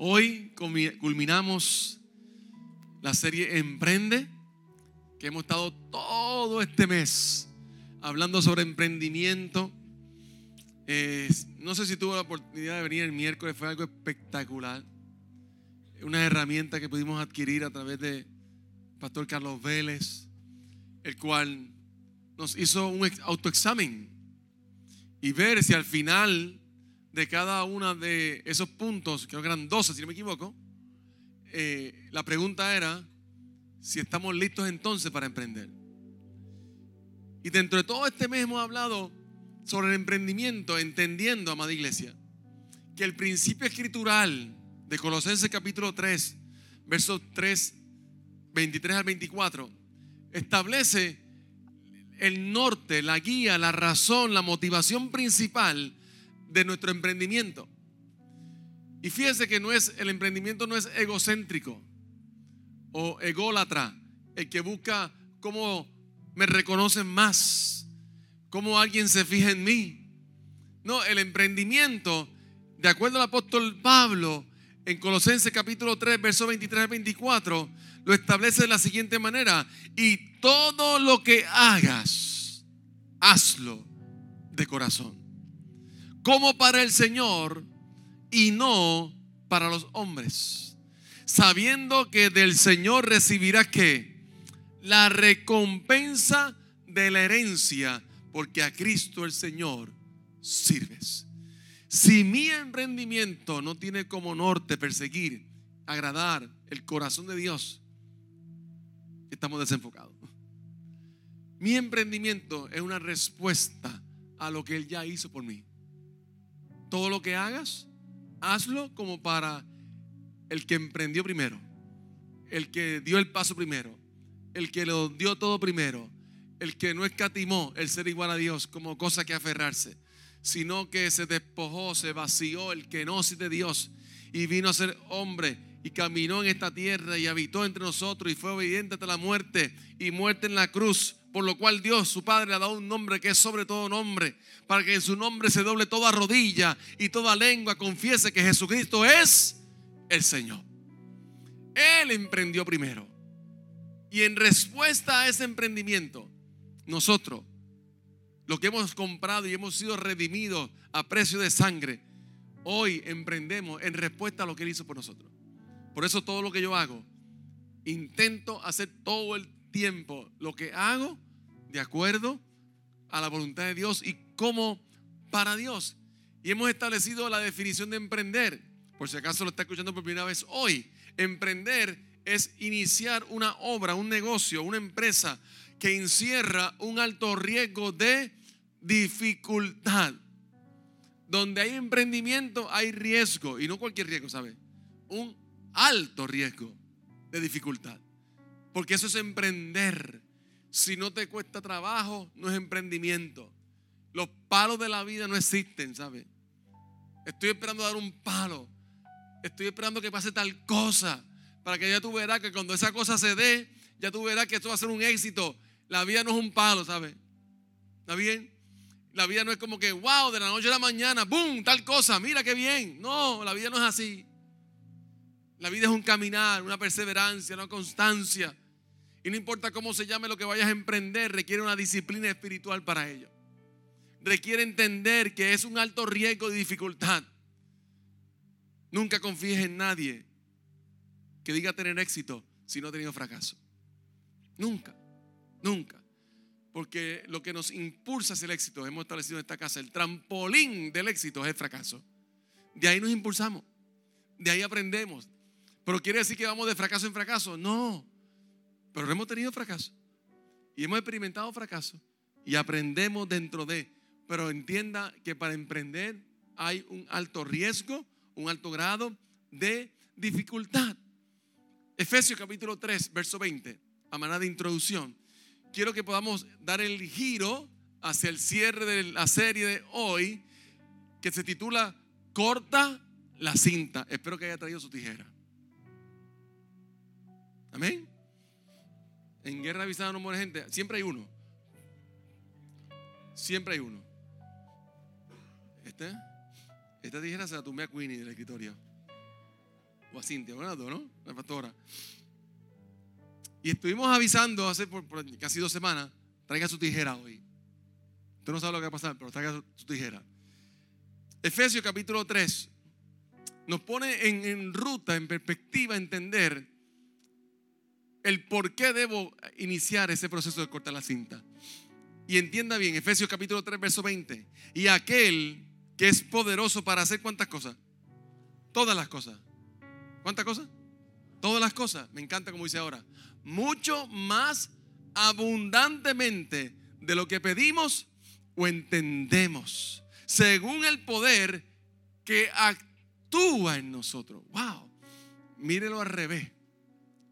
Hoy culminamos la serie Emprende, que hemos estado todo este mes hablando sobre emprendimiento. Eh, no sé si tuvo la oportunidad de venir el miércoles, fue algo espectacular. Una herramienta que pudimos adquirir a través de Pastor Carlos Vélez, el cual nos hizo un autoexamen y ver si al final de cada uno de esos puntos, creo que eran 12 si no me equivoco, eh, la pregunta era si estamos listos entonces para emprender. Y dentro de todo este mes hemos hablado sobre el emprendimiento, entendiendo, amada iglesia, que el principio escritural de Colosenses capítulo 3, versos 3, 23 al 24, establece el norte, la guía, la razón, la motivación principal de nuestro emprendimiento. Y fíjese que no es, el emprendimiento no es egocéntrico o ególatra, el que busca cómo me reconocen más, cómo alguien se fija en mí. No, el emprendimiento, de acuerdo al apóstol Pablo, en Colosenses capítulo 3, versos 23 al 24, lo establece de la siguiente manera. Y todo lo que hagas, hazlo de corazón como para el Señor y no para los hombres, sabiendo que del Señor recibirás que la recompensa de la herencia, porque a Cristo el Señor sirves. Si mi emprendimiento no tiene como norte perseguir, agradar el corazón de Dios, estamos desenfocados. Mi emprendimiento es una respuesta a lo que Él ya hizo por mí. Todo lo que hagas, hazlo como para el que emprendió primero, el que dio el paso primero, el que lo dio todo primero, el que no escatimó el ser igual a Dios como cosa que aferrarse, sino que se despojó, se vació el que no de Dios y vino a ser hombre y caminó en esta tierra y habitó entre nosotros y fue obediente hasta la muerte y muerte en la cruz por lo cual Dios, su Padre, le ha dado un nombre que es sobre todo nombre, para que en su nombre se doble toda rodilla y toda lengua confiese que Jesucristo es el Señor. Él emprendió primero. Y en respuesta a ese emprendimiento, nosotros, lo que hemos comprado y hemos sido redimidos a precio de sangre, hoy emprendemos en respuesta a lo que Él hizo por nosotros. Por eso todo lo que yo hago, intento hacer todo el tiempo lo que hago de acuerdo a la voluntad de Dios y como para Dios. Y hemos establecido la definición de emprender. Por si acaso lo está escuchando por primera vez hoy. Emprender es iniciar una obra, un negocio, una empresa que encierra un alto riesgo de dificultad. Donde hay emprendimiento hay riesgo, y no cualquier riesgo, ¿sabe? Un alto riesgo de dificultad. Porque eso es emprender. Si no te cuesta trabajo, no es emprendimiento. Los palos de la vida no existen, ¿sabes? Estoy esperando dar un palo. Estoy esperando que pase tal cosa. Para que ya tú verás que cuando esa cosa se dé, ya tú verás que esto va a ser un éxito. La vida no es un palo, ¿sabes? ¿Está bien? La vida no es como que, wow, de la noche a la mañana, boom, tal cosa, mira qué bien. No, la vida no es así. La vida es un caminar, una perseverancia, una constancia. Y no importa cómo se llame lo que vayas a emprender, requiere una disciplina espiritual para ello. Requiere entender que es un alto riesgo de dificultad. Nunca confíes en nadie que diga tener éxito si no ha tenido fracaso. Nunca, nunca. Porque lo que nos impulsa hacia el éxito, hemos establecido en esta casa, el trampolín del éxito es el fracaso. De ahí nos impulsamos, de ahí aprendemos. Pero quiere decir que vamos de fracaso en fracaso. No. Pero hemos tenido fracaso. Y hemos experimentado fracaso. Y aprendemos dentro de. Pero entienda que para emprender hay un alto riesgo, un alto grado de dificultad. Efesios capítulo 3, verso 20, a manera de introducción. Quiero que podamos dar el giro hacia el cierre de la serie de hoy, que se titula Corta la cinta. Espero que haya traído su tijera. Amén. En guerra avisada no muere gente. Siempre hay uno. Siempre hay uno. Este, esta tijera se la tumbé a Queenie del escritorio. o a Cintia, ¿no? La pastora. Y estuvimos avisando hace por, casi dos semanas, traiga su tijera hoy. Usted no sabe lo que va a pasar, pero traiga su, tijera. Efesios capítulo 3 nos pone en, en ruta, en perspectiva, entender el por qué debo iniciar ese proceso de cortar la cinta. Y entienda bien, Efesios capítulo 3, verso 20. Y aquel que es poderoso para hacer cuántas cosas? Todas las cosas. ¿Cuántas cosas? Todas las cosas. Me encanta como dice ahora. Mucho más abundantemente de lo que pedimos o entendemos. Según el poder que actúa en nosotros. Wow. Mírelo al revés.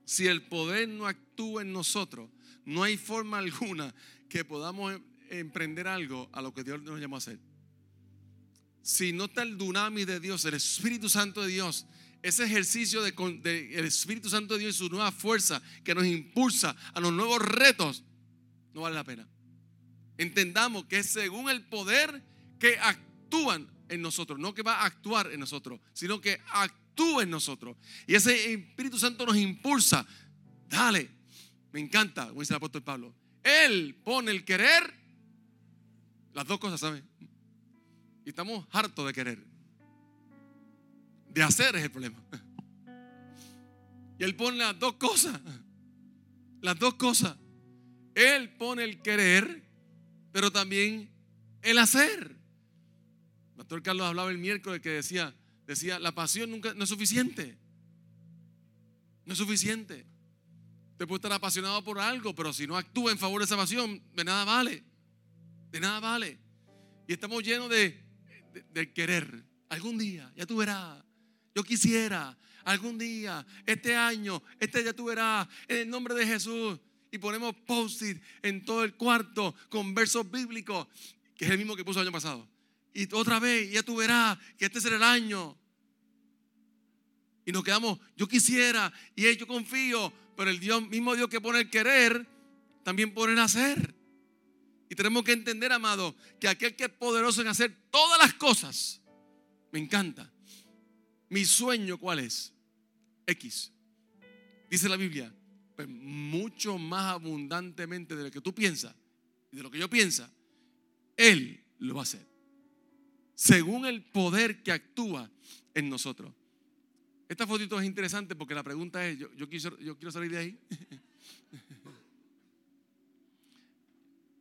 Si el poder no actúa en nosotros, no hay forma alguna que podamos emprender algo a lo que Dios nos llamó a hacer. Si no está el dunami de Dios, el Espíritu Santo de Dios, ese ejercicio del de, Espíritu Santo de Dios y su nueva fuerza que nos impulsa a los nuevos retos, no vale la pena. Entendamos que es según el poder que actúan en nosotros, no que va a actuar en nosotros, sino que actúa en nosotros. Y ese Espíritu Santo nos impulsa. Dale, me encanta, como dice el apóstol Pablo. Él pone el querer, las dos cosas, ¿saben? Y estamos hartos de querer. De hacer es el problema. Y Él pone las dos cosas. Las dos cosas. Él pone el querer, pero también el hacer. El pastor Carlos hablaba el miércoles que decía, decía, la pasión nunca no es suficiente. No es suficiente. Te puede estar apasionado por algo, pero si no actúa en favor de esa pasión, de nada vale. De nada vale. Y estamos llenos de, de querer. Algún día, ya tú verás. Yo quisiera algún día, este año, este día tú verás, en el nombre de Jesús. Y ponemos post-it en todo el cuarto con versos bíblicos, que es el mismo que puso el año pasado. Y otra vez, ya tú verás que este será el año. Y nos quedamos, yo quisiera, y yo confío, pero el Dios, mismo Dios que pone el querer, también pone el hacer. Y tenemos que entender, amado, que aquel que es poderoso en hacer todas las cosas, me encanta. Mi sueño, ¿cuál es? X. Dice la Biblia, pues mucho más abundantemente de lo que tú piensas y de lo que yo piensa, Él lo va a hacer. Según el poder que actúa en nosotros. Esta fotito es interesante porque la pregunta es, yo, yo, yo quiero salir de ahí.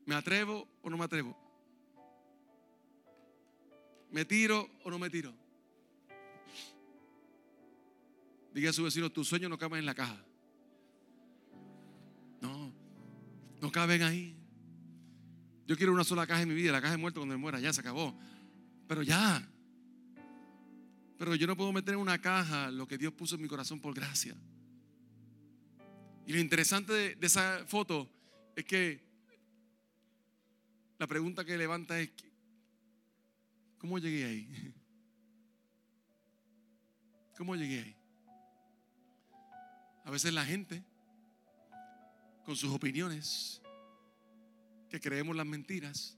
¿Me atrevo o no me atrevo? ¿Me tiro o no me tiro? Diga a su vecino, tus sueños no caben en la caja. No, no caben ahí. Yo quiero una sola caja en mi vida, la caja de muerto cuando me muera, ya se acabó. Pero ya. Pero yo no puedo meter en una caja lo que Dios puso en mi corazón por gracia. Y lo interesante de, esa foto es que la pregunta que levanta es, ¿cómo llegué ahí? ¿Cómo llegué ahí? A veces la gente, con sus opiniones, que creemos las mentiras,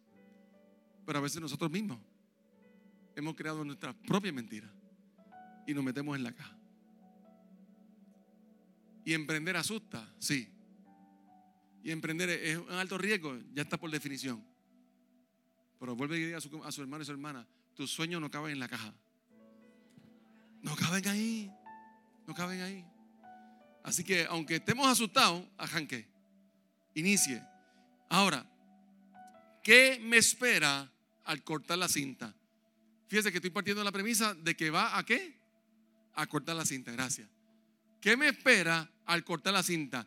pero a veces nosotros mismos hemos creado nuestra propia mentira y nos metemos en la caja. Y emprender asusta, sí. Y emprender es un alto riesgo, ya está por definición. Pero vuelve y diga a su, hermano y su hermana, tus sueños no caben en la caja. No caben ahí. No caben ahí. Así que aunque estemos asustados, arranque, inicie. Ahora, ¿qué me espera al cortar la cinta? Fíjese que estoy partiendo de la premisa de que va a qué? A cortar la cinta, gracias. ¿Qué me espera al cortar la cinta?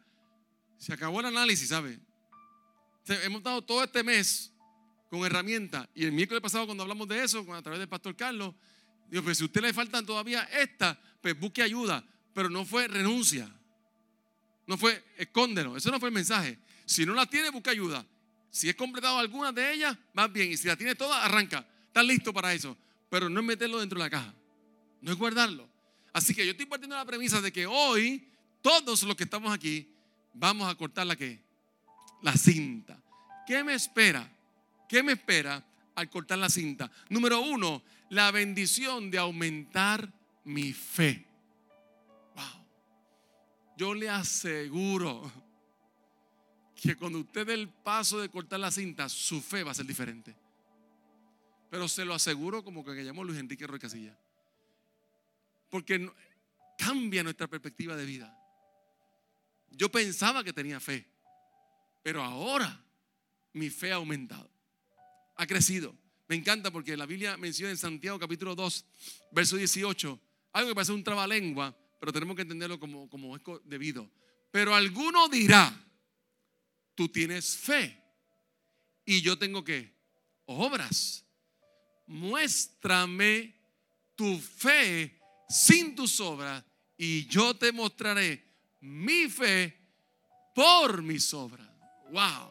Se acabó el análisis, ¿sabe? Hemos dado todo este mes con herramientas. Y el miércoles pasado cuando hablamos de eso, a través del pastor Carlos, digo, pues si a usted le faltan todavía estas, pues busque ayuda. Pero no fue renuncia. No fue escóndelo. Eso no fue el mensaje. Si no la tiene, busca ayuda. Si es completado alguna de ellas, más bien. Y si la tiene toda, arranca. Estás listo para eso. Pero no es meterlo dentro de la caja. No es guardarlo. Así que yo estoy partiendo la premisa de que hoy, todos los que estamos aquí, vamos a cortar la? La cinta. ¿Qué me espera? ¿Qué me espera al cortar la cinta? Número uno, la bendición de aumentar mi fe. yo le aseguro que cuando usted dé el paso de cortar la cinta, su fe va a ser diferente. Pero se lo aseguro como que llamó Luis Enrique Roy Casilla. Porque cambia nuestra perspectiva de vida. Yo pensaba que tenía fe, pero ahora mi fe ha aumentado, ha crecido. Me encanta porque la Biblia menciona en Santiago capítulo 2, verso 18, algo que parece un trabalengua, pero tenemos que entenderlo como, como es debido. Pero alguno dirá, tú tienes fe y yo tengo que obras. Muéstrame tu fe sin tus obras y yo te mostraré mi fe por mis obras. Wow.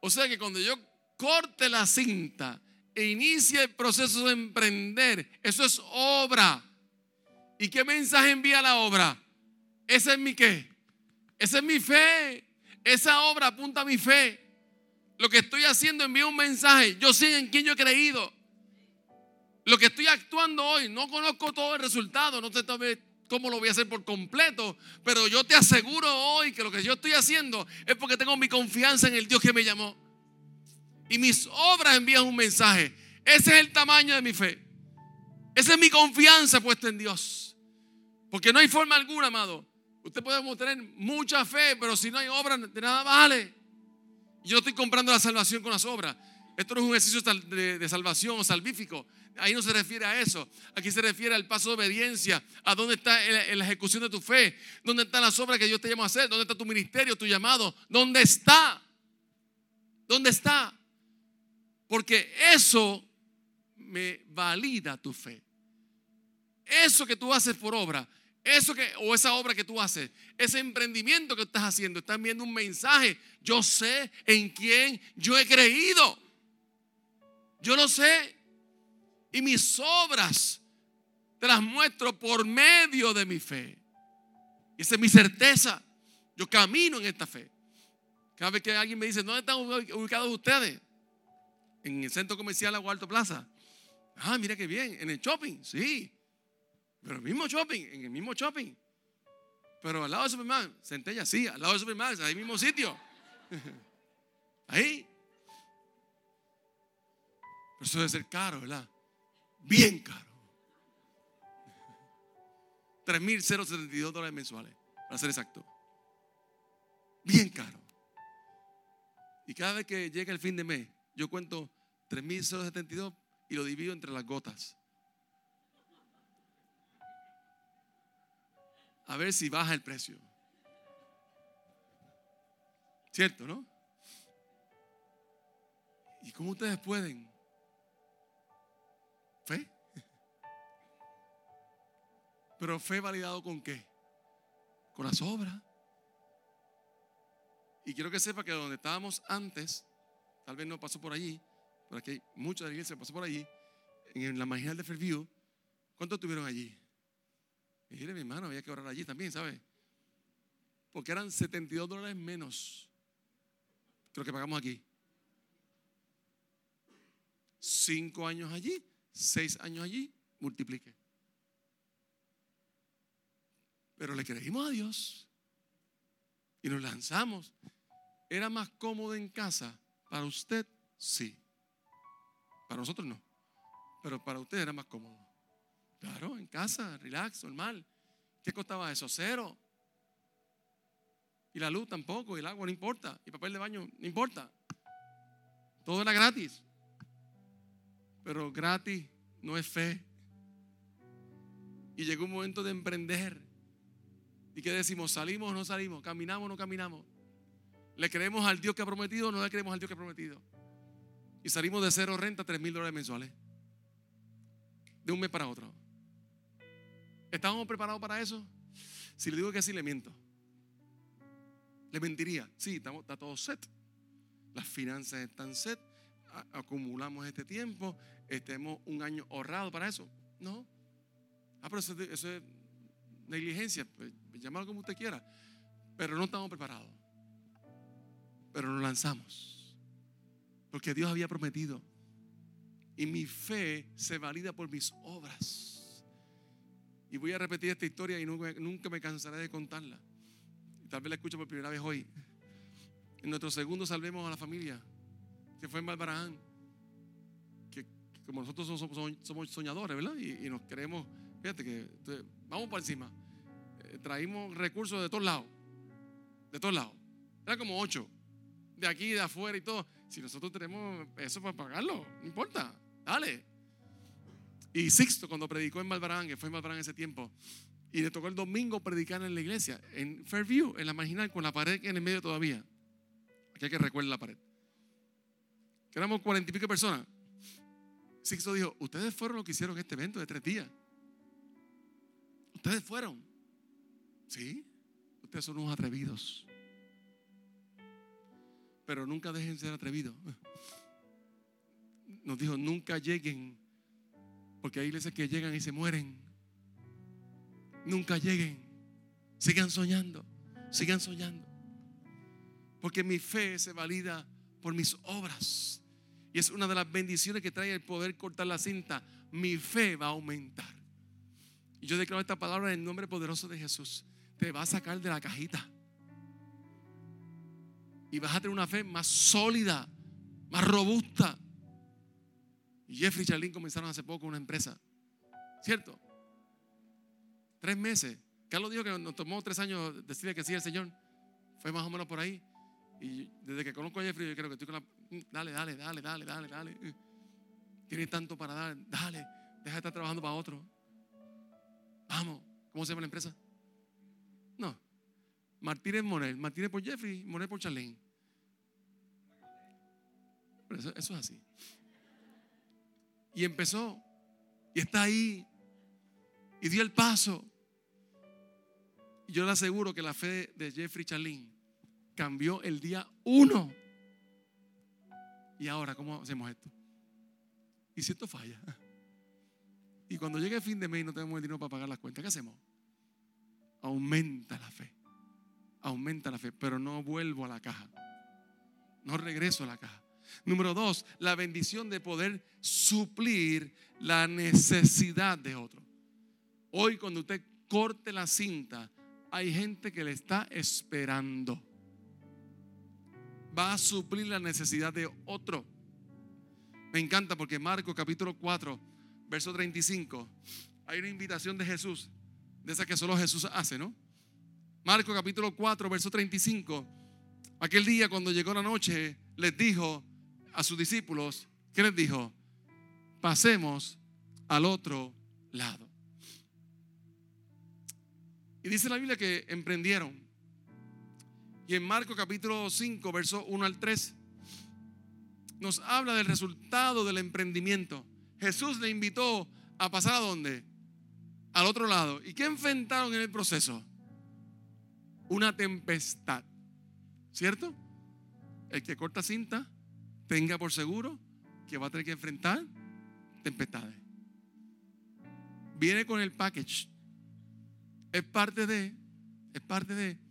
O sea que cuando yo corte la cinta e inicie el proceso de emprender, eso es obra. ¿Y qué mensaje envía la obra? Esa es mi qué? Esa es mi fe. Esa obra apunta a mi fe. Lo que estoy haciendo envía un mensaje. Yo sé en quién yo he creído. Lo que estoy actuando hoy, no conozco todo el resultado, no sé cómo lo voy a hacer por completo, pero yo te aseguro hoy que lo que yo estoy haciendo es porque tengo mi confianza en el Dios que me llamó. Y mis obras envían un mensaje. Ese es el tamaño de mi fe. Esa es mi confianza puesta en Dios. Porque no hay forma alguna, amado. Usted puede tener mucha fe, pero si no hay obra, de nada vale. Yo estoy comprando la salvación con las obras. Esto no es un ejercicio de, salvación o salvífico. Ahí no se refiere a eso. Aquí se refiere al paso de obediencia. A dónde está la ejecución de tu fe. ¿Dónde están las obras que Dios te llama a hacer? ¿Dónde está tu ministerio, tu llamado? ¿Dónde está? ¿Dónde está? Porque eso me valida tu fe. Eso que tú haces por obra, eso que o esa obra que tú haces, ese emprendimiento que estás haciendo, están viendo un mensaje. Yo sé en quién yo he creído. Yo lo sé. Y mis obras te las muestro por medio de mi fe. Y esa es mi certeza. Yo camino en esta fe. Cada vez que alguien me dice, ¿dónde están ubicados ustedes? En el centro comercial o Alto Plaza. Ah, mira qué bien. En el shopping, sí. Pero el mismo shopping, en el mismo shopping. Pero al lado del Superman, Centella, sí, al lado del Superman, ahí mismo sitio. Ahí. Pero eso debe ser caro, ¿verdad? Bien caro. 3.072 dólares mensuales, para ser exacto. Bien caro. Y cada vez que llega el fin de mes, yo cuento 3.072 y lo divido entre las gotas. A ver si baja el precio. ¿Cierto, no? ¿Y cómo ustedes pueden Fe. Pero fe validado con qué? Con las obras. Y quiero que sepa que donde estábamos antes, tal vez no pasó por allí, pero aquí hay mucha de la iglesia pasó por allí, en la marginal de Fairview. ¿Cuántos tuvieron allí? Dile, mi hermano, había que orar allí también, ¿sabe? Porque eran 72 dólares menos que lo que pagamos aquí. Cinco años allí, seis años allí, multiplique. Pero le creímos a Dios y nos lanzamos. ¿Era más cómodo en casa? Para usted, sí. Para nosotros no. Pero para usted era más cómodo. Claro, en casa, relax, normal. ¿Qué costaba eso? Cero. Y la luz tampoco, y el agua no importa, y papel de baño no importa. Todo era gratis. Pero gratis no es fe. Y llegó un momento de emprender. ¿Y qué decimos? ¿Salimos o no salimos? ¿Caminamos o no caminamos? ¿Le creemos al Dios que ha prometido o no le creemos al Dios que ha prometido? Y salimos de cero renta a tres mil dólares mensuales. De un mes para otro. ¿Estábamos preparados para eso? Si le digo que sí, le miento. Le mentiría. Sí, estamos, está todo set. Las finanzas están set acumulamos este tiempo, estemos un año ahorrado para eso. No. Ah, pero eso, es negligencia, pues llámalo como usted quiera. Pero no estamos preparados. Pero nos lanzamos. Porque Dios había prometido. Y mi fe se valida por mis obras. Y voy a repetir esta historia y nunca, nunca me cansaré de contarla. tal vez la escucho por primera vez hoy. En nuestro segundo salvemos a la familia, que fue en Malbaraján. Que, como nosotros somos, soñadores, ¿verdad? Y, nos queremos, fíjate que vamos por encima. Eh, traímos recursos de todos lados, de todos lados. Era como ocho, de aquí, de afuera y todo. Si nosotros tenemos eso para pagarlo, no importa, dale. Y Sixto, cuando predicó en Malbarán, que fue en Malbarán ese tiempo, y le tocó el domingo predicar en la iglesia, en Fairview, en la marginal, con la pared en el medio todavía. Aquí hay que recuerden la pared. Éramos cuarenta y pico personas. Sixto dijo: Ustedes fueron los que hicieron este evento de tres días. Ustedes fueron. Sí, ustedes son unos atrevidos. Pero nunca dejen de ser atrevidos. Nos dijo: Nunca lleguen porque hay iglesias que llegan y se mueren. Nunca lleguen. Sigan soñando. Sigan soñando. Porque mi fe se valida por mis obras. Y es una de las bendiciones que trae el poder cortar la cinta. Mi fe va a aumentar. Y yo declaro esta palabra en el nombre poderoso de Jesús. Te va a sacar de la cajita. Y vas a tener una fe más sólida, más robusta. Jeffrey y Charlene comenzaron hace poco una empresa. ¿Cierto? Tres meses. Carlos dijo que nos tomó tres años decirle que sí al Señor. Fue más o menos por ahí. Y desde que conozco a Jeffrey, yo creo que estoy con la. Dale, dale, dale, dale, dale, dale. Tienes tanto para dar. Dale. Deja de estar trabajando para otro. Vamos. ¿Cómo se llama la empresa? No. Martínez Morel. Martínez por Jeffrey, Morel por Charlene. eso es así. Y empezó. Y está ahí. Y dio el paso. Y yo le aseguro que la fe de Jeffrey Chalín cambió el día uno. Y ahora, ¿cómo hacemos esto? Y si esto falla. Y cuando llegue el fin de mes y no tenemos el dinero para pagar las cuentas, ¿qué hacemos? Aumenta la fe. Aumenta la fe. Pero no vuelvo a la caja. No regreso a la caja. Número dos, la bendición de poder suplir la necesidad de otro. Hoy cuando usted corte la cinta, hay gente que le está esperando. Va a suplir la necesidad de otro. Me encanta porque Marco capítulo 4, verso 35, hay una invitación de Jesús, de esa que solo Jesús hace, ¿no? Marco capítulo 4, verso 35, aquel día cuando llegó la noche, les dijo, a sus discípulos, ¿qué les dijo? Pasemos al otro lado. Y dice la Biblia que emprendieron. Y en Marco capítulo 5, verso 1 al 3, nos habla del resultado del emprendimiento. Jesús le invitó a pasar a dónde? Al otro lado. ¿Y qué enfrentaron en el proceso? Una tempestad. ¿Cierto? El que corta cinta tenga por seguro que va a tener que enfrentar tempestades. Viene con el package. Es parte de, es parte de.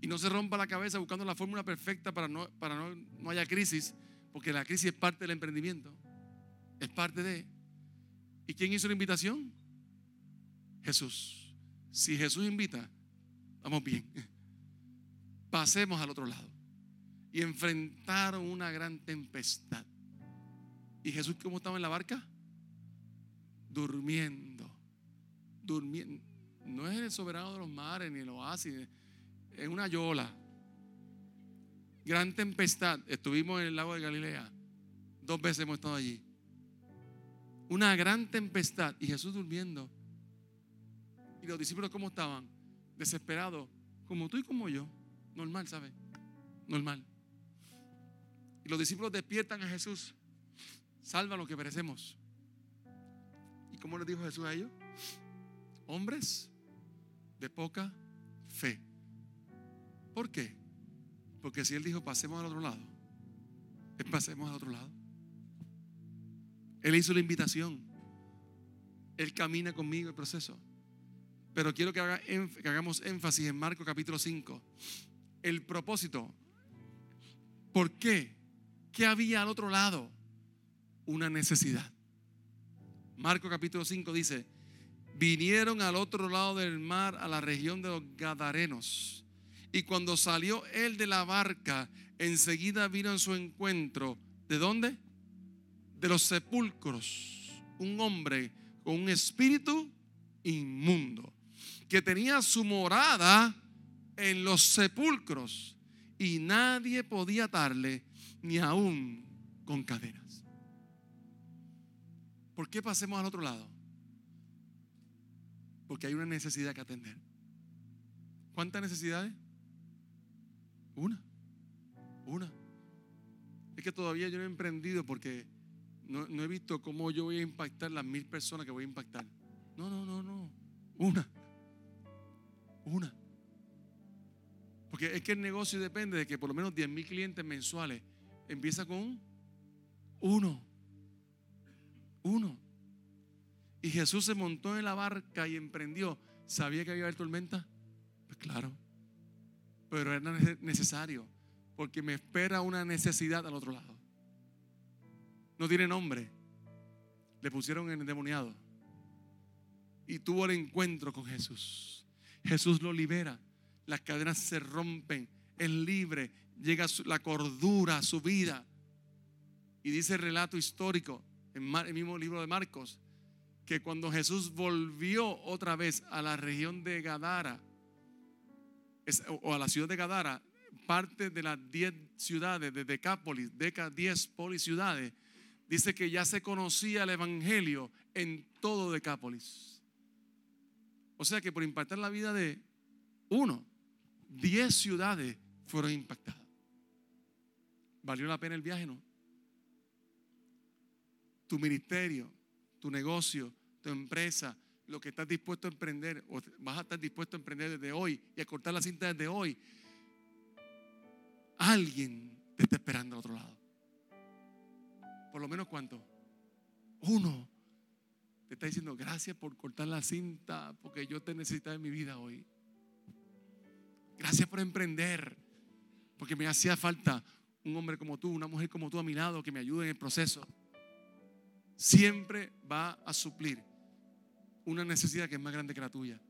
Y no se rompa la cabeza buscando la fórmula perfecta para no, para no, no haya crisis, porque la crisis es parte del emprendimiento. Es parte de. ¿Y quién hizo la invitación? Jesús. Si Jesús invita, vamos bien. Pasemos al otro lado y enfrentaron una gran tempestad. ¿Y Jesús cómo estaba en la barca? Durmiendo. Durmiendo. No es el soberano de los mares ni el oasis, es una yola. Gran tempestad. Estuvimos en el lago de Galilea. Dos veces hemos estado allí. Una gran tempestad y Jesús durmiendo. ¿Y los discípulos cómo estaban? Desesperados, como tú y como yo. Normal, ¿sabes? Normal. Y los discípulos despiertan a Jesús. Salva lo que perecemos. ¿Y cómo le dijo Jesús a ellos? Hombres de poca fe. ¿Por qué? Porque si Él dijo pasemos al otro lado, pasemos al otro lado. Él hizo la invitación. Él camina conmigo el proceso. Pero quiero que, que hagamos énfasis en Marco capítulo 5. El propósito. ¿Por qué? ¿Qué había al otro lado? Una necesidad. Marco capítulo 5 dice, vinieron al otro lado del mar, a la región de los Gadarenos. Y cuando salió él de la barca, enseguida vino en su encuentro. ¿De dónde? De los sepulcros. Un hombre con un espíritu inmundo, que tenía su morada en los sepulcros y nadie podía atarle ni aún con cadenas. ¿Por qué pasemos al otro lado? Porque hay una necesidad que atender. ¿Cuántas necesidades? Una. Una. Es que todavía yo no he emprendido porque no, he visto cómo yo voy a impactar las mil personas que voy a impactar. No, no, no, no. Una. Una. Porque es que el negocio depende de que por lo menos 10 mil clientes mensuales empieza con uno. Uno. Y Jesús se montó en la barca y emprendió. ¿Sabía que había tormenta? Pues claro. Pero era necesario. Porque me espera una necesidad al otro lado. No tiene nombre. Le pusieron en endemoniado. Y tuvo el encuentro con Jesús. Jesús lo libera. Las cadenas se rompen. Es libre. Llega la cordura a su vida. Y dice el relato histórico en el mismo libro de Marcos que cuando Jesús volvió otra vez a la región de Gadara o a la ciudad de Gadara, parte de las 10 ciudades de Decápolis, Deca 10 ciudades dice que ya se conocía el evangelio en todo Decápolis. O sea que por impactar la vida de uno, 10 ciudades fueron impactadas. ¿Valió la pena el viaje? No. Tu ministerio, tu negocio, tu empresa, lo que estás dispuesto a emprender, o vas a estar dispuesto a emprender desde hoy y a cortar la cinta desde hoy, alguien te está esperando al otro lado. Por lo menos cuánto? Uno. Te está diciendo gracias por cortar la cinta porque yo te necesitaba en mi vida hoy. Gracias por emprender porque me hacía falta un hombre como tú, una mujer como tú a mi lado que me ayude en el proceso. Siempre va a suplir una necesidad que es más grande que la tuya.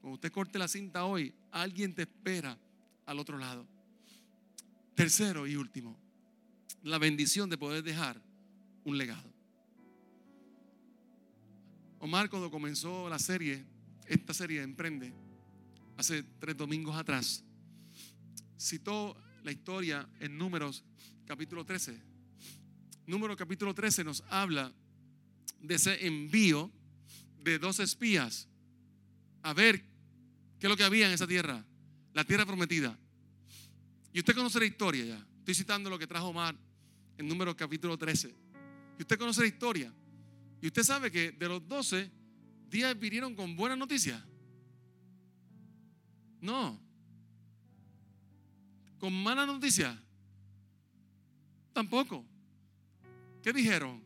Cuando usted corte la cinta hoy, alguien te espera al otro lado. Tercero y último, la bendición de poder dejar un legado. Omar cuando comenzó la serie, esta serie Emprende, hace tres domingos atrás, citó la historia en Números capítulo 13. Número capítulo 13 nos habla de ese envío de dos espías a ver qué es lo que había en esa tierra, la tierra prometida. Y usted conoce la historia ya. Estoy citando lo que trajo Omar en número capítulo 13. Y usted conoce la historia. Y usted sabe que de los 12 días vinieron con buenas noticias. No. Con malas noticias. Tampoco. ¿Qué dijeron?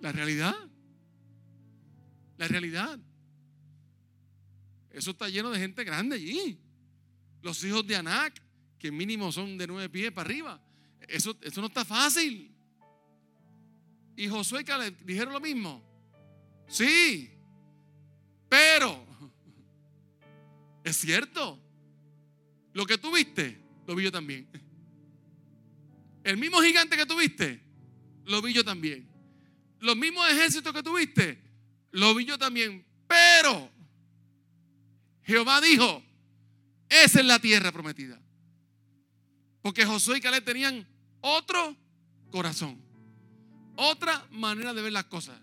La realidad. La realidad. Eso está lleno de gente grande allí. Los hijos de Anac, que mínimo son de nueve pies para arriba. Eso, eso no está fácil. Y Josué dijeron lo mismo. Sí, pero es cierto. Lo que tuviste, lo vi yo también. El mismo gigante que tuviste, lo vi yo también. Los mismos ejércitos que tuviste, lo vi yo también. Pero Jehová dijo, esa es la tierra prometida. Porque Josué y Caleb tenían otro corazón, otra manera de ver las cosas,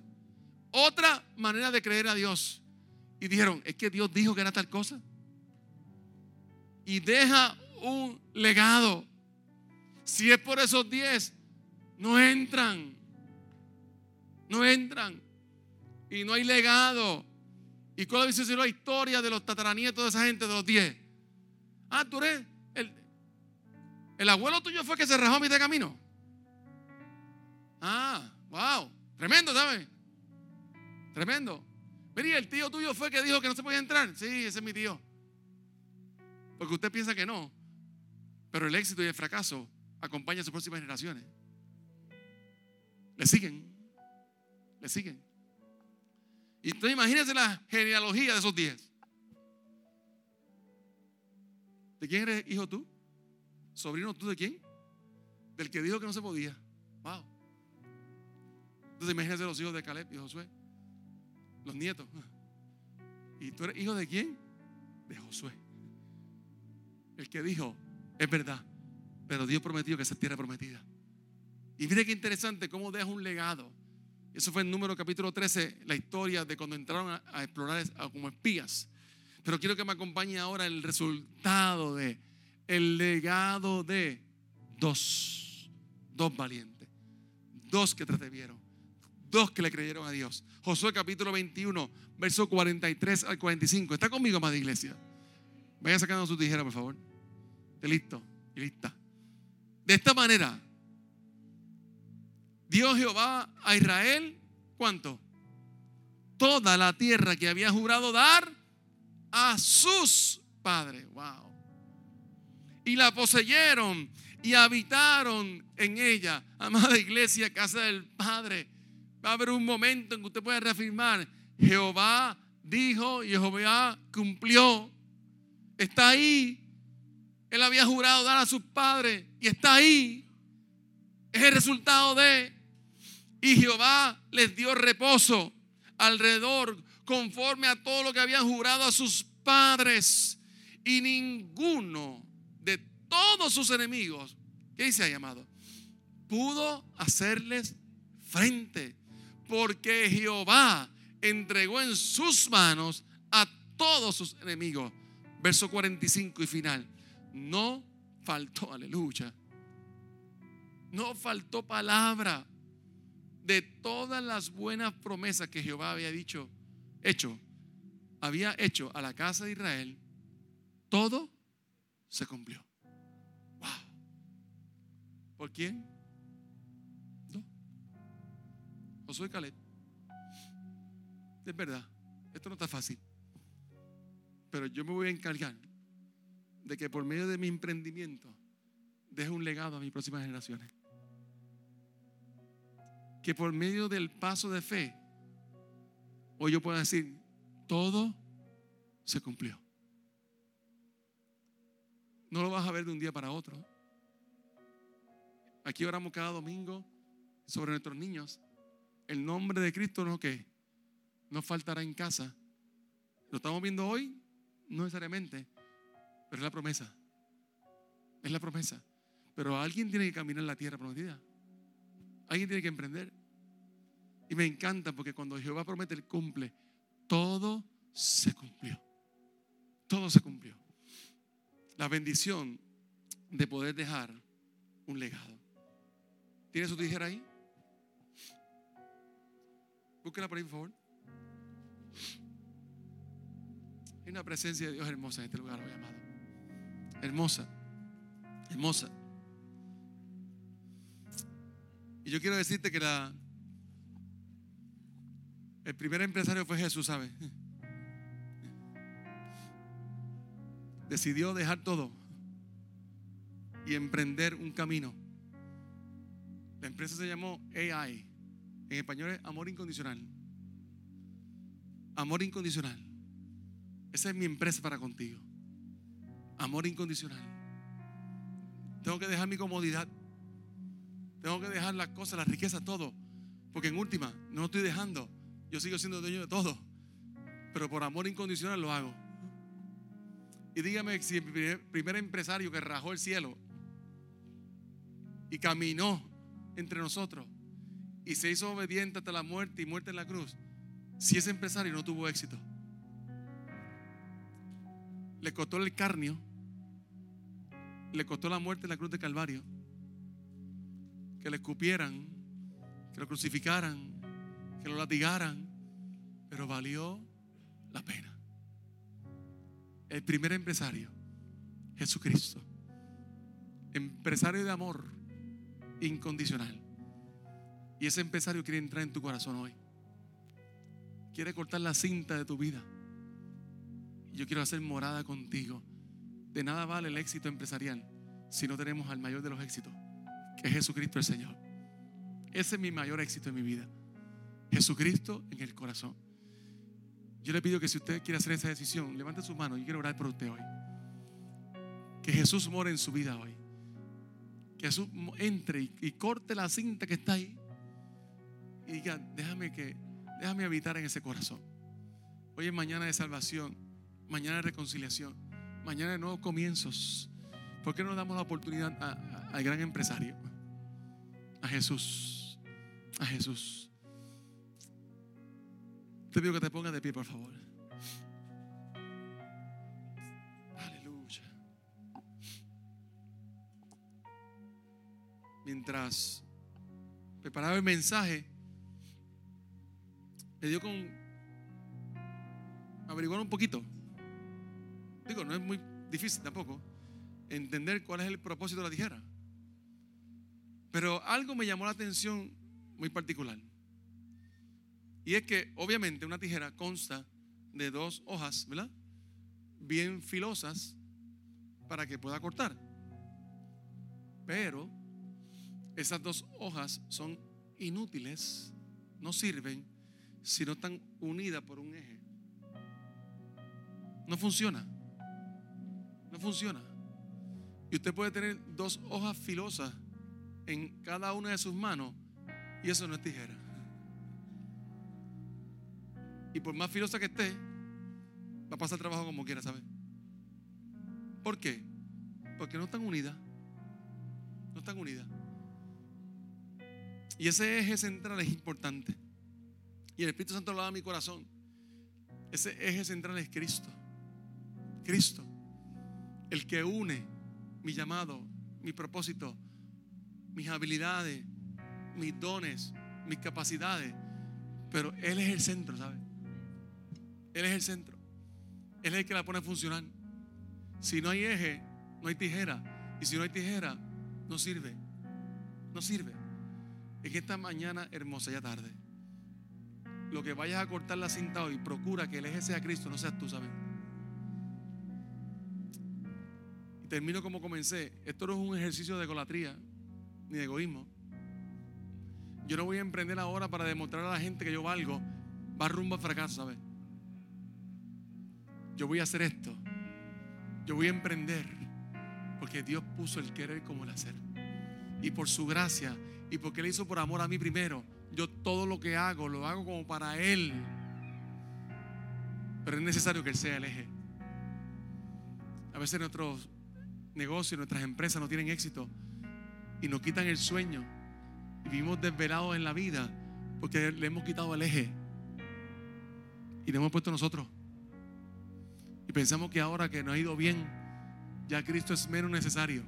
otra manera de creer a Dios. Y dijeron, es que Dios dijo que era tal cosa. Y deja un legado. Si es por esos diez, no entran. No entran. Y no hay legado. ¿Y cuál dice la historia de los tataranietos de esa gente, de los diez? Ah, tú eres el abuelo tuyo fue que se rajó a de camino. Ah, wow. Tremendo, ¿sabes? Tremendo. Mira, el tío tuyo fue que dijo que no se podía entrar. Sí, ese es mi tío. Porque usted piensa que no. Pero el éxito y el fracaso acompañan a sus próximas generaciones. Le siguen. Le siguen. Y entonces imagínense la genealogía de esos diez. ¿De quién eres hijo tú? ¿Sobrino tú de quién? Del que dijo que no se podía. Wow. Entonces imagínate los hijos de Caleb y Josué. Los nietos. ¿Y tú eres hijo de quién? De Josué. El que dijo, es verdad, pero Dios prometió que esa tierra prometida. Y mire qué interesante cómo deja un legado. Eso fue en número capítulo 13, la historia de cuando entraron a, explorar como espías. Pero quiero que me acompañe ahora el resultado de, el legado de dos, dos valientes, dos que te atrevieron, dos que le creyeron a Dios. Josué capítulo 21, verso 43 al 45. ¿Está conmigo, amada iglesia? Vaya sacando su tijera, por favor. ¿Esté listo? Y lista. De esta manera, Dios Jehová a Israel, ¿cuánto? Toda la tierra que había jurado dar a sus padres. Wow. Y la poseyeron y habitaron en ella. Amada iglesia, casa del Padre. Va a haber un momento en que usted pueda reafirmar, Jehová dijo y Jehová cumplió. Está ahí. Él había jurado dar a sus padres y está ahí. Es el resultado de y Jehová les dio reposo alrededor conforme a todo lo que habían jurado a sus padres. Y ninguno de todos sus enemigos, ¿qué dice ahí, amado? Pudo hacerles frente. Porque Jehová entregó en sus manos a todos sus enemigos. Verso 45 y final. No faltó, aleluya. No faltó palabra de todas las buenas promesas que Jehová había dicho, hecho, había hecho a la casa de Israel, todo se cumplió. Wow. ¿Por quién? No. Josué Caleb. Es verdad, esto no está fácil. Pero yo me voy a encargar de que por medio de mi emprendimiento deje un legado a mis próximas generaciones que por medio del paso de fe, hoy yo puedo decir, todo se cumplió. No lo vas a ver de un día para otro. Aquí oramos cada domingo sobre nuestros niños. El nombre de Cristo no que no faltará en casa. Lo estamos viendo hoy, no necesariamente, pero es la promesa. Es la promesa. Pero alguien tiene que caminar en la tierra prometida. Alguien tiene que emprender. Y me encanta porque cuando Jehová promete, Él cumple. Todo se cumplió. Todo se cumplió. La bendición de poder dejar un legado. ¿Tiene su tijera ahí? Búsquela por ahí, por favor. Hay una presencia de Dios hermosa en este lugar hoy, amado. Hermosa. Hermosa. Y yo quiero decirte que la, el primer empresario fue Jesús, ¿sabe? Decidió dejar todo y emprender un camino. La empresa se llamó AI. En español es amor incondicional. Amor incondicional. Esa es mi empresa para contigo. Amor incondicional. Tengo que dejar mi comodidad. Tengo que dejar las cosas, las riquezas, todo. Porque en última, no estoy dejando. Yo sigo siendo dueño de todo. Pero por amor incondicional lo hago. Y dígame si el primer, empresario que rajó el cielo y caminó entre nosotros y se hizo obediente hasta la muerte y muerte en la cruz, si ese empresario no tuvo éxito, le costó el carnio, le costó la muerte en la cruz de Calvario que le escupieran, que lo crucificaran, que lo latigaran, pero valió la pena. El primer empresario, Jesucristo, empresario de amor incondicional. Y ese empresario quiere entrar en tu corazón hoy. Quiere cortar la cinta de tu vida. Yo quiero hacer morada contigo. De nada vale el éxito empresarial si no tenemos al mayor de los éxitos que es Jesucristo el Señor. Ese es mi mayor éxito en mi vida. Jesucristo en el corazón. Yo le pido que si usted quiere hacer esa decisión, levante su mano. y quiero orar por usted hoy. Que Jesús more en su vida hoy. Que Jesús entre y, corte la cinta que está ahí. Y diga, déjame que, déjame habitar en ese corazón. Hoy es mañana de salvación, mañana de reconciliación, mañana de nuevos comienzos. ¿Por qué no damos la oportunidad al gran empresario? A Jesús. A Jesús. Te pido que te pongas de pie, por favor. Aleluya. Mientras preparaba el mensaje, me dio con averiguar un poquito. Digo, no es muy difícil tampoco entender cuál es el propósito de la tijera. Pero algo me llamó la atención muy particular. Y es que obviamente una tijera consta de dos hojas, ¿verdad? Bien filosas para que pueda cortar. Pero esas dos hojas son inútiles, no sirven si no están unidas por un eje. No funciona. No funciona. Y usted puede tener dos hojas filosas en cada una de sus manos y eso no es tijera. Y por más filosa que esté, va a pasar trabajo como quiera, ¿sabe? ¿Por qué? Porque no están unidas. No están unidas. Y ese eje central es importante. Y el Espíritu Santo lo da a mi corazón. Ese eje central es Cristo. Cristo. El que une mi llamado, mi propósito, mis habilidades, mis dones, mis capacidades. Pero Él es el centro, ¿sabe? Él es el centro. Él es el que la pone a funcionar. Si no hay eje, no hay tijera. Y si no hay tijera, no sirve. No sirve. Es que esta mañana hermosa, ya tarde, lo que vayas a cortar la cinta hoy, procura que el eje sea Cristo, no seas tú, ¿sabes? Y termino como comencé. Esto no es un ejercicio de egolatría ni de egoísmo. Yo no voy a emprender ahora para demostrar a la gente que yo valgo. Va rumbo al fracaso, ¿sabes? yo voy a hacer esto. Yo voy a emprender. Porque Dios puso el querer como el hacer. Y por su gracia y porque Él hizo por amor a mí primero, yo todo lo que hago lo hago como para Él. Pero es necesario que Él sea el eje. A veces nuestros negocios, nuestras empresas no tienen éxito y nos quitan el sueño. Y vivimos desvelados en la vida porque le hemos quitado el eje y le hemos puesto nosotros. Y pensamos que ahora que no ha ido bien, ya Cristo es menos necesario.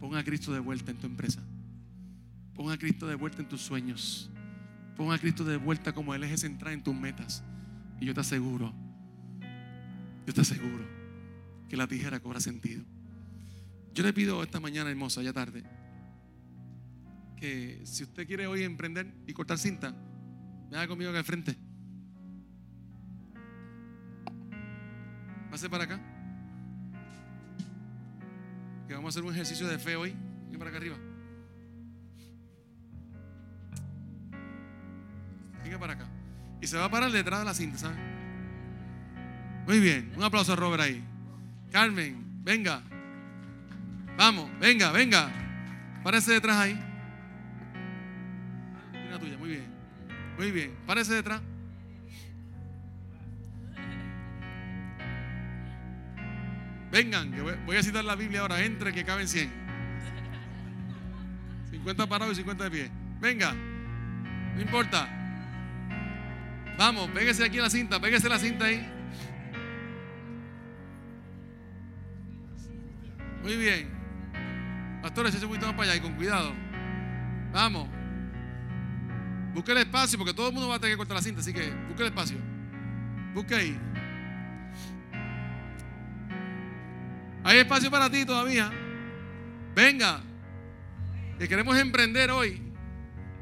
Ponga a Cristo de vuelta en tu empresa. Ponga a Cristo de vuelta en tus sueños. Ponga a Cristo de vuelta como el eje central en tus metas. Y yo te aseguro, yo te aseguro que la tijera cobra sentido. Yo le pido esta mañana hermosa, ya tarde, que si usted quiere hoy emprender y cortar cinta, venga conmigo acá al frente. Pase para acá. Que vamos a hacer un ejercicio de fe hoy. Venga para acá arriba. Venga para acá. Y se va a parar detrás de la cinta, ¿sabes? Muy bien. Un aplauso a Robert ahí. Carmen, venga. Vamos, venga, venga. Párese detrás ahí. Una tuya, muy bien. Muy bien. Párese detrás. Vengan, voy a citar la Biblia ahora. Entre que caben 100. 50 parados y 50 de pie. Venga, no importa. Vamos, pégese aquí la cinta, pégese la cinta ahí. Muy bien. Pastores, ese poquito más para allá y con cuidado. Vamos. Busque el espacio porque todo el mundo va a tener que cortar la cinta, así que busque el espacio. Busque ahí. Hay espacio para ti todavía. Venga. Que queremos emprender hoy.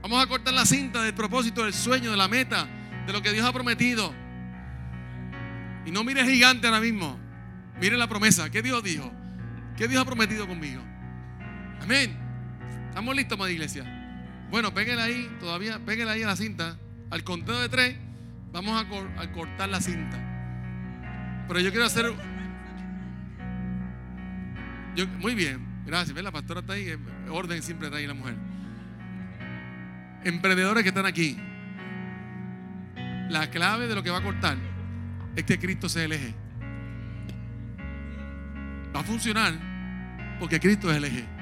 Vamos a cortar la cinta del propósito, del sueño, de la meta, de lo que Dios ha prometido. Y no mire gigante ahora mismo. Mire la promesa. ¿Qué Dios dijo? ¿Qué Dios ha prometido conmigo? Amén. ¿Estamos listos, madre iglesia? Bueno, pégale ahí, todavía, pégale ahí a la cinta. Al conteo de tres, vamos a, cortar la cinta. Pero yo quiero hacer Yo, muy bien, gracias. ¿Ves? La pastora está ahí, orden siempre está ahí la mujer. Emprendedores que están aquí. La clave de lo que va a cortar es que Cristo sea el eje. Va a funcionar porque Cristo es el eje.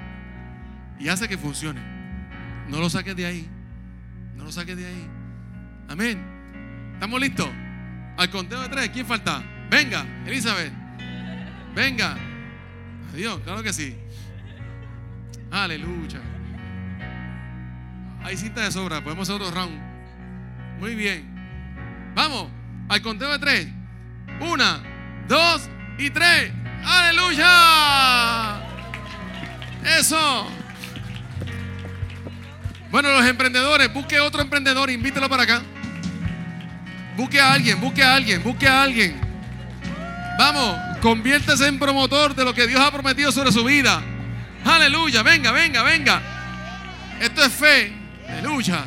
Y hace que funcione. No lo saques de ahí. No lo saques de ahí. Amén. ¿Estamos listos? Al conteo de tres, ¿quién falta? Venga, Elizabeth. Venga. Adiós, claro que sí. Aleluya. Hay cinta de sobra, podemos hacer otro round. Muy bien. Vamos, al conteo de tres. Una, dos y tres. Aleluya. Eso. Bueno, los emprendedores, busque otro emprendedor, invítelo para acá. Busque a alguien, busque a alguien, busque a alguien. Vamos, conviértese en promotor de lo que Dios ha prometido sobre su vida. Aleluya, venga, venga, venga. Esto es fe. Aleluya.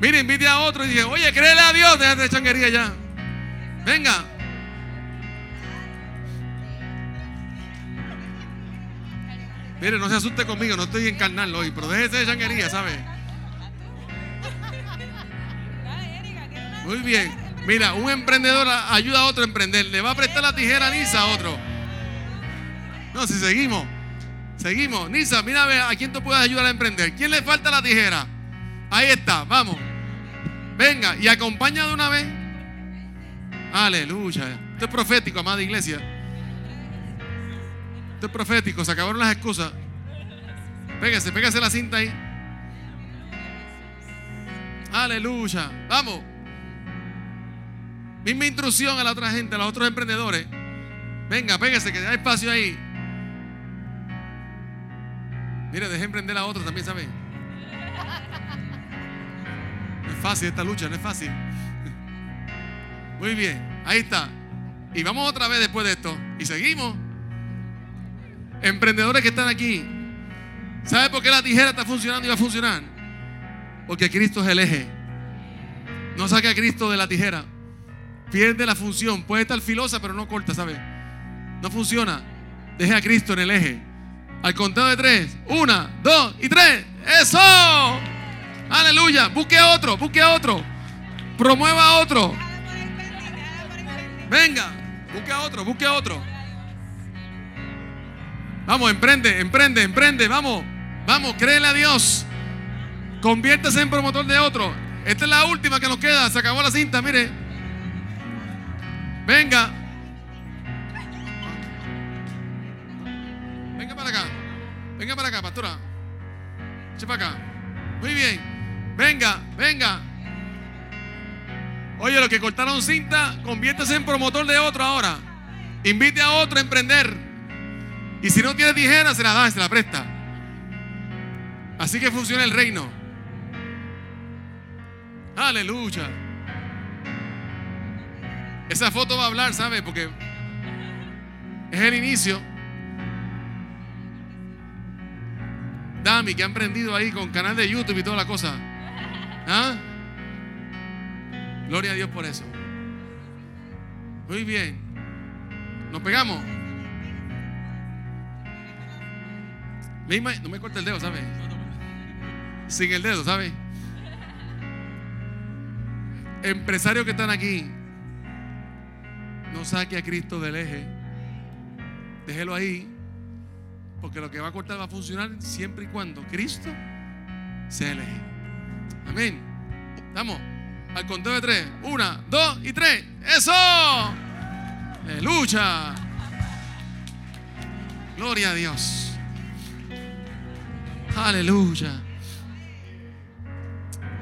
Mire, invite a otro y dice, oye, créele a Dios, déjate de changuería ya. Venga. Mire, no se asuste conmigo, no estoy encarnando hoy, pero déjese de changuería, ¿sabe? Muy bien. Mira, un emprendedor ayuda a otro a emprender. Le va a prestar la tijera a Nisa a otro. No, si seguimos. Seguimos. Nisa, mira a ver a quién tú puedes ayudar a emprender. ¿Quién le falta la tijera? Ahí está, vamos. Venga, y acompaña de una vez. Aleluya. Esto es profético, amada iglesia. Esto es profético, se acabaron las excusas. Pégase, pégase la cinta ahí. Aleluya. Vamos. Misma instrucción a la otra gente, a los otros emprendedores. Venga, pégase, que hay espacio ahí. Mire, deje emprender a otro también, ¿sabe? No es fácil esta lucha, no es fácil. Muy bien, ahí está. Y vamos otra vez después de esto. Y seguimos. Emprendedores que están aquí. ¿Sabe por qué la tijera está funcionando y va a funcionar? Porque Cristo es el eje. No saque a Cristo de la tijera. Pierde la función. Puede estar filosa, pero no corta, ¿sabe? No funciona. Deje a Cristo en el eje. Al contado de tres. Una, dos y tres. ¡Eso! Aleluya. Busque a otro, busque a otro. Promueva a otro. Venga, busque a otro, busque a otro. Vamos, emprende, emprende, emprende. Vamos, vamos, créele a Dios. Conviértase en promotor de otro. Esta es la última que nos queda. Se acabó la cinta, mire. Venga. Venga para acá. Venga para acá, pastora. Eche para acá. Muy bien. Venga, venga. Oye, los que cortaron cinta, conviértase en promotor de otro ahora. Invite a otro a emprender. Y si no tiene tijera, se la da, se la presta. Así que funciona el reino. Aleluya. Esa foto va a hablar, ¿sabe? Porque es el inicio. Dami, que han prendido ahí con canal de YouTube y toda la cosa. ¿Ah? Gloria a Dios por eso. Muy bien. ¿Nos pegamos? No me corta el dedo, ¿sabes? Sin el dedo, ¿sabes? Empresarios que están aquí, no saque a Cristo del eje. Déjelo ahí. Porque lo que va a cortar va a funcionar siempre y cuando Cristo sea el eje. Amén. Vamos. Al conteo de tres. Una, dos y tres. ¡Eso! ¡Aleluya! Gloria a Dios. Aleluya.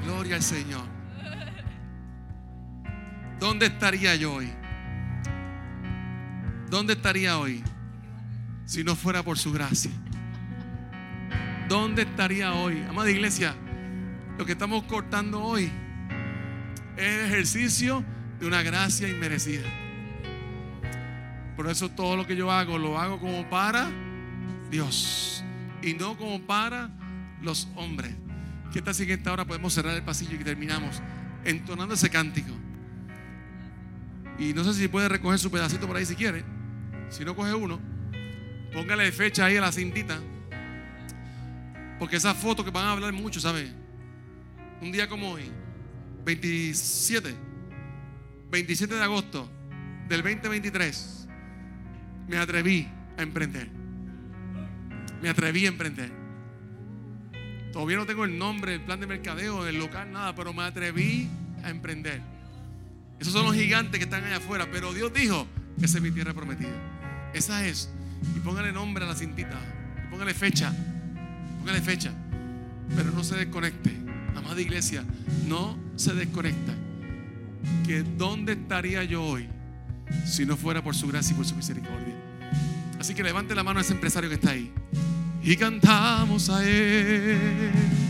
Gloria al Señor. ¿Dónde estaría yo hoy? ¿Dónde estaría hoy si no fuera por su gracia? ¿Dónde estaría hoy? Amada iglesia, lo que estamos cortando hoy es el ejercicio de una gracia inmerecida. Por eso todo lo que yo hago lo hago como para Dios y no como para los hombres. Que esta siguiente hora podemos cerrar el pasillo y terminamos entonando ese cántico. Y no sé si puede recoger su pedacito por ahí si quiere. Si no coge uno, póngale fecha ahí a la cintita. Porque esas fotos que van a hablar mucho, ¿sabe? Un día como hoy, 27, 27 de agosto del 2023, me atreví a emprender. Me atreví a emprender. Todavía no tengo el nombre, el plan de mercadeo, el local, nada, pero me atreví a emprender. Esos son los gigantes que están allá afuera, pero Dios dijo, esa es mi tierra prometida. Esa es. Y póngale nombre a la cintita. Y póngale fecha. Póngale fecha. Pero no se desconecte. Amada iglesia, no se desconecta. Que dónde estaría yo hoy si no fuera por su gracia y por su misericordia. Así que levante la mano a ese empresario que está ahí. Y cantamos a él.